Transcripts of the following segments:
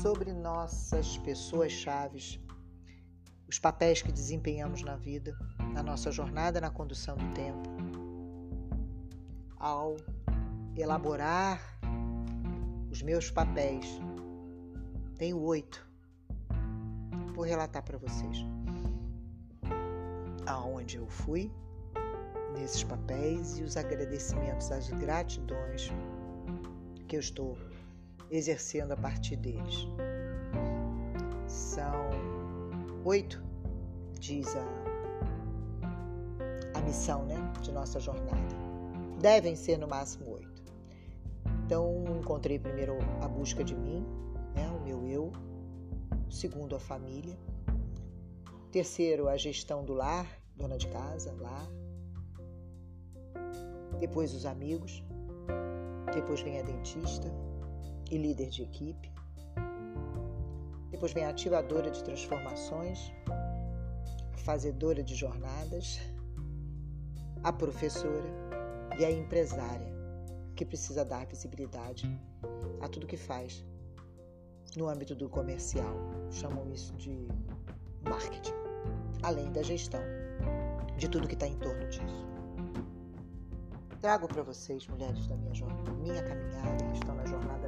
sobre nossas pessoas chaves, os papéis que desempenhamos na vida, na nossa jornada na condução do tempo. Ao elaborar os meus papéis, tenho oito. Vou relatar para vocês aonde eu fui nesses papéis e os agradecimentos, as gratidões que eu estou exercendo a partir deles. São oito, diz a, a missão né, de nossa jornada. Devem ser no máximo oito. Então, encontrei primeiro a busca de mim, né, o meu eu. Segundo, a família. Terceiro, a gestão do lar, dona de casa, lar. Depois, os amigos. Depois vem a dentista e líder de equipe. Depois vem a ativadora de transformações, a fazedora de jornadas, a professora e a empresária, que precisa dar visibilidade a tudo que faz no âmbito do comercial. Chamam isso de marketing, além da gestão de tudo que está em torno disso. Trago para vocês, mulheres da minha minha caminhada, que estão na jornada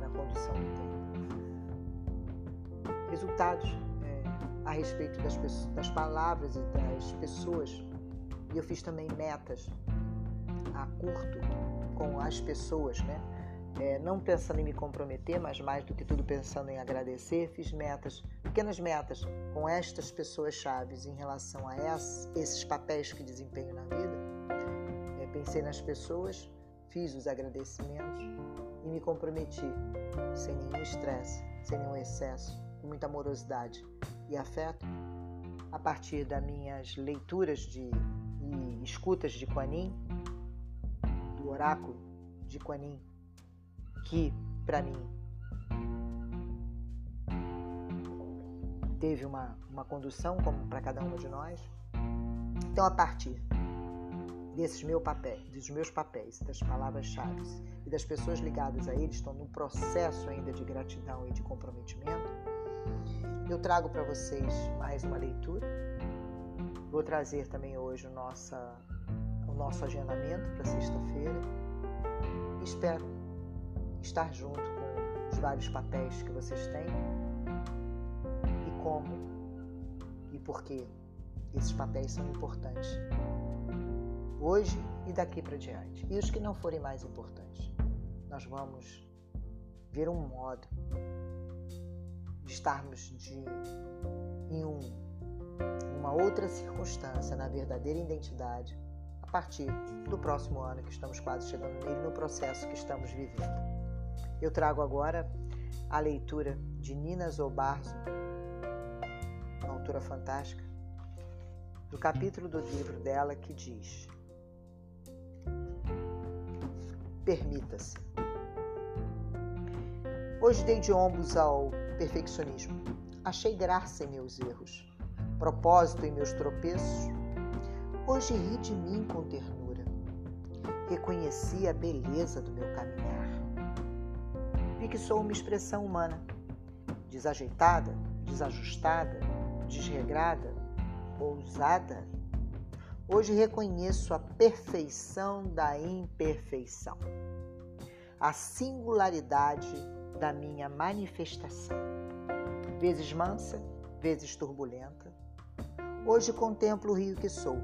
Resultados é, a respeito das, das palavras e das pessoas. E eu fiz também metas a curto com as pessoas, né? É, não pensando em me comprometer, mas mais do que tudo pensando em agradecer, fiz metas, pequenas metas com estas pessoas chaves em relação a esses papéis que desempenho na vida Pensei nas pessoas, fiz os agradecimentos e me comprometi, sem nenhum estresse, sem nenhum excesso, muita amorosidade e afeto, a partir das minhas leituras de, e escutas de Quanin, do oráculo de Quanin, que, para mim, teve uma, uma condução, como para cada uma de nós. Então, a partir desses meu papel, dos meus papéis, das palavras-chave e das pessoas ligadas a eles estão no processo ainda de gratidão e de comprometimento, eu trago para vocês mais uma leitura. Vou trazer também hoje o, nossa, o nosso agendamento para sexta-feira. Espero estar junto com os vários papéis que vocês têm e como e por que esses papéis são importantes hoje e daqui para diante. E os que não forem mais importantes. Nós vamos ver um modo estarmos de, em um, uma outra circunstância, na verdadeira identidade, a partir do próximo ano que estamos quase chegando nele, no processo que estamos vivendo. Eu trago agora a leitura de Nina Zobarzo, uma autora fantástica, do capítulo do livro dela que diz: Permita-se. Hoje dei de ombros ao perfeccionismo. Achei graça em meus erros, propósito em meus tropeços. Hoje ri de mim com ternura. Reconheci a beleza do meu caminhar. Vi que sou uma expressão humana, desajeitada, desajustada, desregrada, ousada Hoje reconheço a perfeição da imperfeição, a singularidade da minha manifestação, vezes mansa, vezes turbulenta. Hoje contemplo o rio que sou,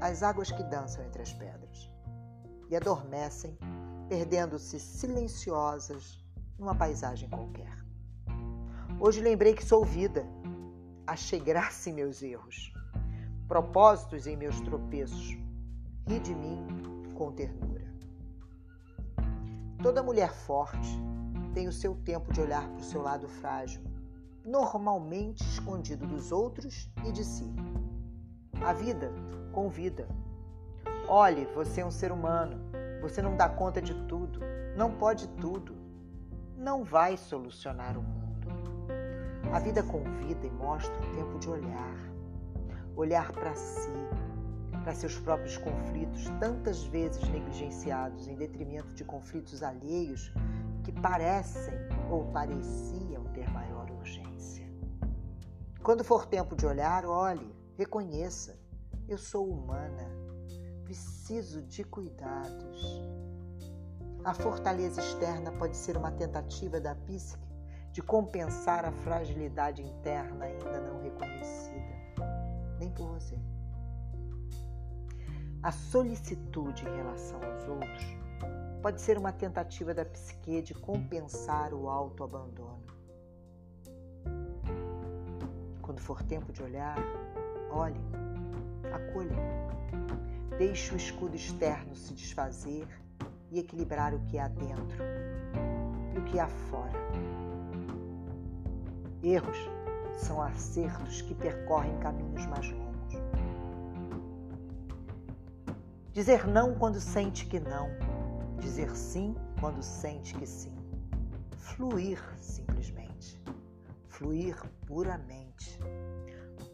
as águas que dançam entre as pedras e adormecem, perdendo-se silenciosas numa paisagem qualquer. Hoje lembrei que sou vida, achei graça em meus erros propósitos em meus tropeços. Ri de mim com ternura. Toda mulher forte tem o seu tempo de olhar para o seu lado frágil, normalmente escondido dos outros e de si. A vida convida. Olhe, você é um ser humano. Você não dá conta de tudo, não pode tudo, não vai solucionar o mundo. A vida convida e mostra o tempo de olhar olhar para si, para seus próprios conflitos, tantas vezes negligenciados em detrimento de conflitos alheios que parecem ou pareciam ter maior urgência. Quando for tempo de olhar, olhe, reconheça: eu sou humana, preciso de cuidados. A fortaleza externa pode ser uma tentativa da psique de compensar a fragilidade interna ainda não reconhecida, nem por você. A solicitude em relação aos outros pode ser uma tentativa da psique de compensar o autoabandono. Quando for tempo de olhar, olhe, acolha. Deixe o escudo externo se desfazer e equilibrar o que há dentro e o que há fora. Erros são acertos que percorrem caminhos mais longos. Dizer não quando sente que não, dizer sim quando sente que sim. Fluir simplesmente, fluir puramente,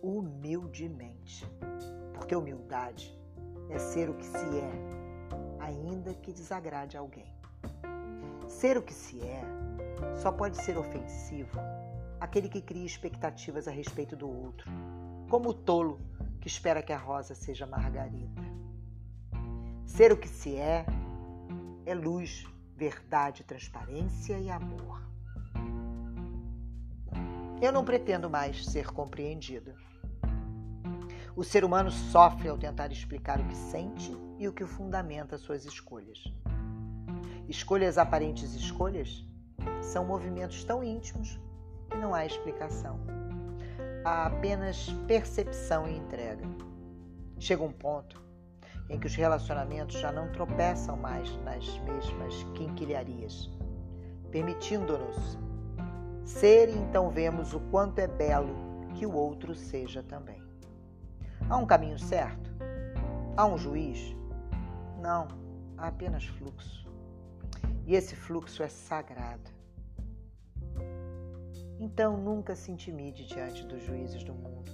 humildemente, porque humildade é ser o que se é ainda que desagrade alguém. Ser o que se é só pode ser ofensivo aquele que cria expectativas a respeito do outro, como o tolo que espera que a rosa seja margarida. Ser o que se é é luz, verdade, transparência e amor. Eu não pretendo mais ser compreendida. O ser humano sofre ao tentar explicar o que sente e o que fundamenta suas escolhas. Escolhas aparentes escolhas são movimentos tão íntimos que não há explicação. Há apenas percepção e entrega. Chega um ponto em que os relacionamentos já não tropeçam mais nas mesmas quinquilharias, permitindo-nos ser e então vemos o quanto é belo que o outro seja também. Há um caminho certo? Há um juiz? Não, há apenas fluxo. E esse fluxo é sagrado. Então nunca se intimide diante dos juízes do mundo.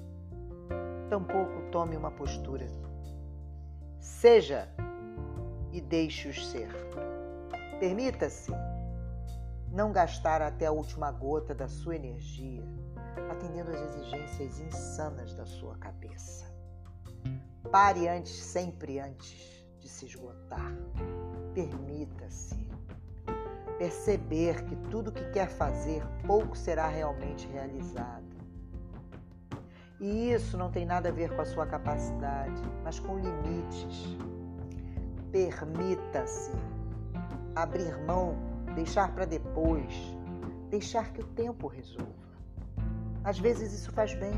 Tampouco tome uma postura. Seja e deixe-os ser. Permita-se não gastar até a última gota da sua energia atendendo às exigências insanas da sua cabeça. Pare antes, sempre antes de se esgotar. Permita-se perceber que tudo que quer fazer pouco será realmente realizado. E isso não tem nada a ver com a sua capacidade, mas com limites. Permita-se abrir mão, deixar para depois, deixar que o tempo resolva. Às vezes isso faz bem.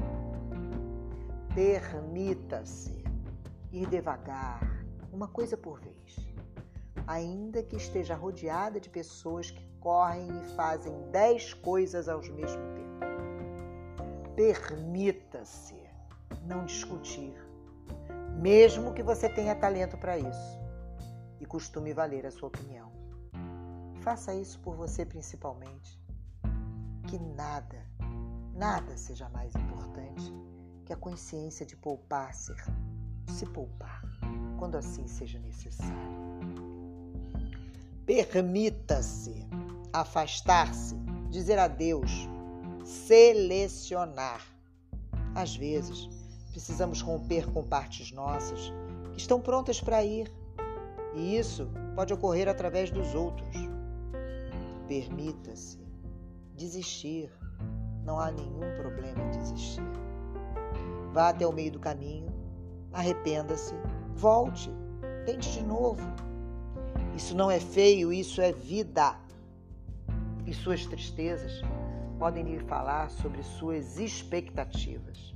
Permita-se ir devagar, uma coisa por vez, ainda que esteja rodeada de pessoas que correm e fazem dez coisas ao mesmo tempo. Permita-se não discutir, mesmo que você tenha talento para isso e costume valer a sua opinião. Faça isso por você principalmente. Que nada, nada seja mais importante que a consciência de poupar-se se poupar, quando assim seja necessário. Permita-se afastar-se, dizer adeus, selecionar. Às vezes, precisamos romper com partes nossas que estão prontas para ir, e isso pode ocorrer através dos outros. Permita-se desistir. Não há nenhum problema em desistir. Vá até o meio do caminho arrependa-se, volte, tente de novo. Isso não é feio, isso é vida. E suas tristezas podem lhe falar sobre suas expectativas.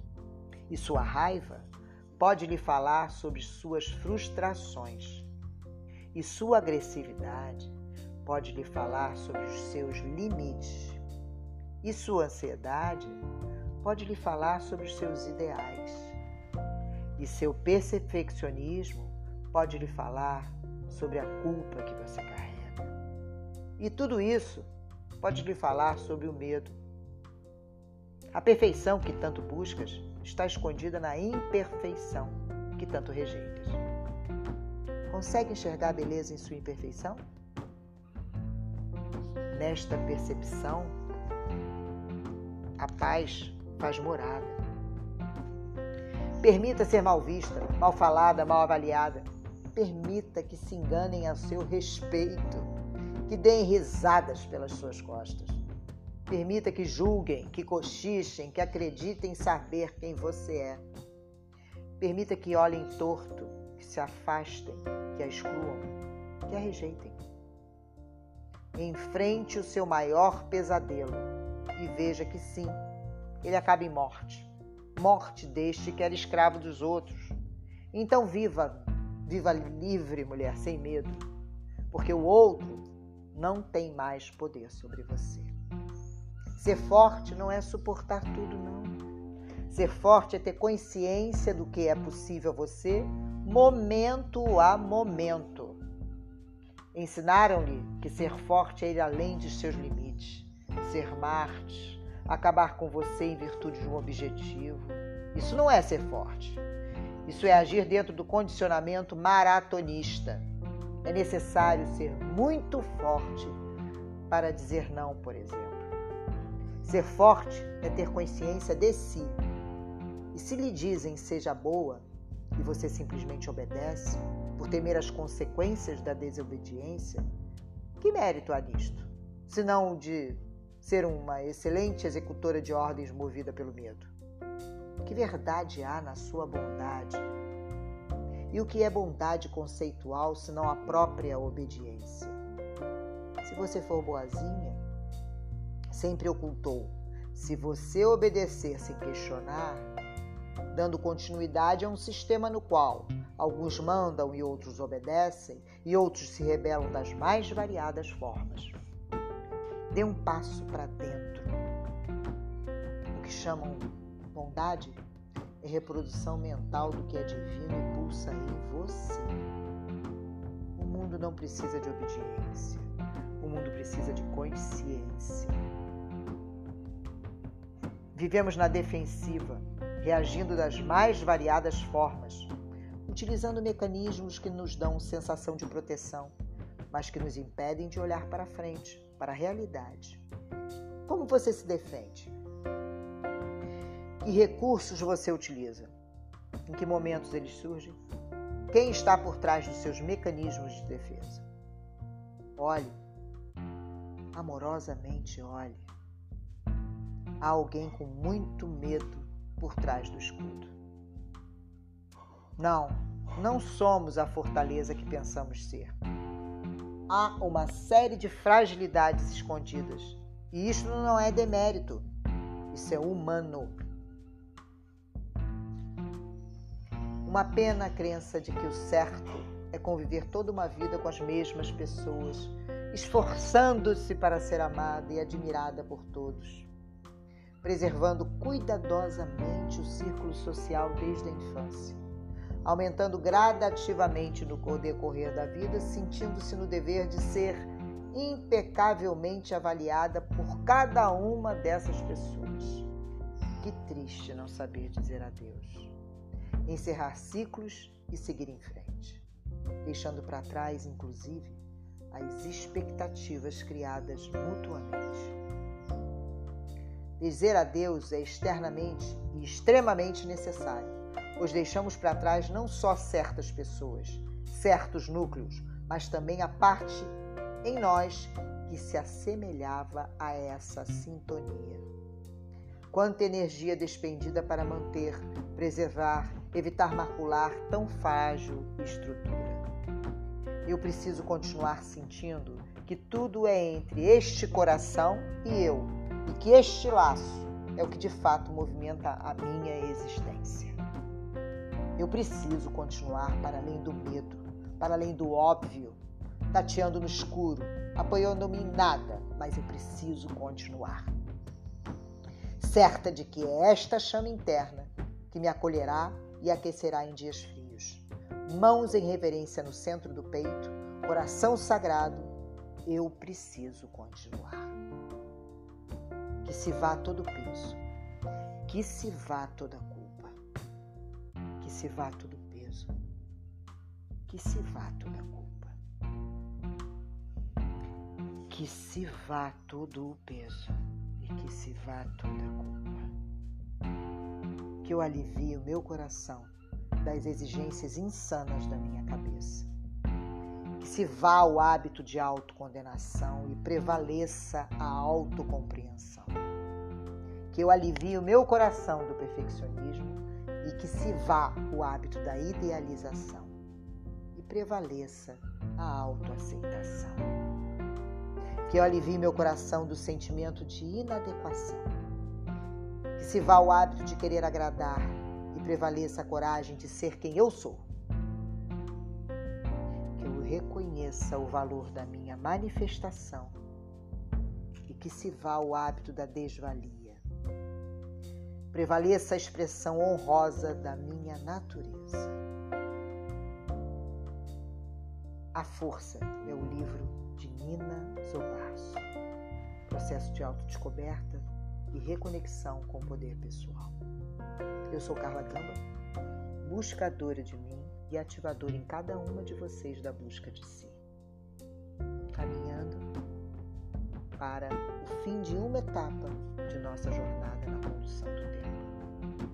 E sua raiva pode lhe falar sobre suas frustrações. E sua agressividade pode lhe falar sobre os seus limites. E sua ansiedade pode lhe falar sobre os seus ideais. E seu perfeccionismo pode lhe falar sobre a culpa que você carrega. E tudo isso pode lhe falar sobre o medo. A perfeição que tanto buscas está escondida na imperfeição que tanto rejeitas. Consegue enxergar a beleza em sua imperfeição? nesta percepção, a paz faz morada. Permita ser mal vista, mal falada, mal avaliada. Permita que se enganem a seu respeito, que deem risadas pelas suas costas. Permita que julguem, que cochichem, que acreditem saber quem você é. Permita que olhem torto, que se afastem, que a excluam, que a rejeitem. Enfrente o seu maior pesadelo e veja que sim, ele acaba em morte. Morte deste que era escravo dos outros. Então viva, viva livre, mulher, sem medo, porque o outro não tem mais poder sobre você. Ser forte não é suportar tudo, não. Ser forte é ter consciência do que é possível a você, momento a momento. Ensinaram-lhe que ser forte é ir além de seus limites, ser Marte, acabar com você em virtude de um objetivo. Isso não é ser forte. Isso é agir dentro do condicionamento maratonista. É necessário ser muito forte para dizer não, por exemplo. Ser forte é ter consciência de si. E se lhe dizem seja boa e você simplesmente obedece, por temer as consequências da desobediência, que mérito há nisto? Senão de ser uma excelente executora de ordens movida pelo medo. Que verdade há na sua bondade? E o que é bondade conceitual senão a própria obediência? Se você for boazinha, sempre ocultou. Se você obedecer sem questionar, dando continuidade a um sistema no qual alguns mandam e outros obedecem, e outros se rebelam das mais variadas formas. Dê um passo para dentro. O que chamam bondade é reprodução mental do que é divino e pulsa em você. O mundo não precisa de obediência. O mundo precisa de consciência. Vivemos na defensiva, reagindo das mais variadas formas, utilizando mecanismos que nos dão sensação de proteção, mas que nos impedem de olhar para frente, para a realidade. Como você se defende? Que recursos você utiliza? Em que momentos eles surgem? Quem está por trás dos seus mecanismos de defesa? Olhe, amorosamente olhe há alguém com muito medo por trás do escudo. Não, não somos a fortaleza que pensamos ser. Há uma série de fragilidades escondidas. E isso não é demérito, isso é humano. Uma pena a crença de que o certo é conviver toda uma vida com as mesmas pessoas, esforçando-se para ser amada e admirada por todos preservando cuidadosamente o círculo social desde a infância, aumentando gradativamente no decorrer da vida, sentindo-se no dever de ser impecavelmente avaliada por cada uma dessas pessoas. Que triste não saber dizer adeus, encerrar ciclos e seguir em frente, deixando para trás, inclusive, as expectativas criadas mutuamente Dizer adeus é externamente e extremamente necessário, pois deixamos para trás não só certas pessoas, certos núcleos, mas também a parte em nós que se assemelhava a essa sintonia. Quanta energia despendida para manter, preservar, evitar macular tão frágil estrutura. Eu preciso continuar sentindo que tudo é entre este coração e eu e que este laço é o que de fato movimenta a minha existência. Eu preciso continuar para além do medo, para além do óbvio, tateando no escuro, apoiando-me em nada, mas eu preciso continuar. Certa de que é esta chama interna que me acolherá e aquecerá em dias frios. Mãos em reverência no centro do peito, coração sagrado, eu preciso continuar. Que se vá todo o peso. Que se vá toda a culpa. Que se vá todo o peso. Que se vá toda a culpa. que se vá todo o peso e que se vá toda a culpa. Que eu alivie o meu coração das exigências insanas da minha cabeça. Que se vá o hábito de autocondenação e prevaleça a autocompreensão. Que eu alivie o meu coração do perfeccionismo e que se vá o hábito da idealização e prevaleça a autoaceitação. Que eu alivie meu coração do sentimento de inadequação. Que se vá o hábito de querer agradar e prevaleça a coragem de ser quem eu sou. Que eu reconheça o valor da minha manifestação e que se vá o hábito da desvalia. Prevaleça a expressão honrosa da minha natureza. A Força é o livro de Nina Zobarso. Processo de autodescoberta e reconexão com o poder pessoal. Eu sou Carla Gamba, buscadora de mim e ativadora em cada uma de vocês da busca de si. Caminhando para o fim de uma etapa de nossa jornada na condução do tempo.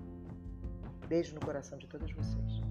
Beijo no coração de todas vocês.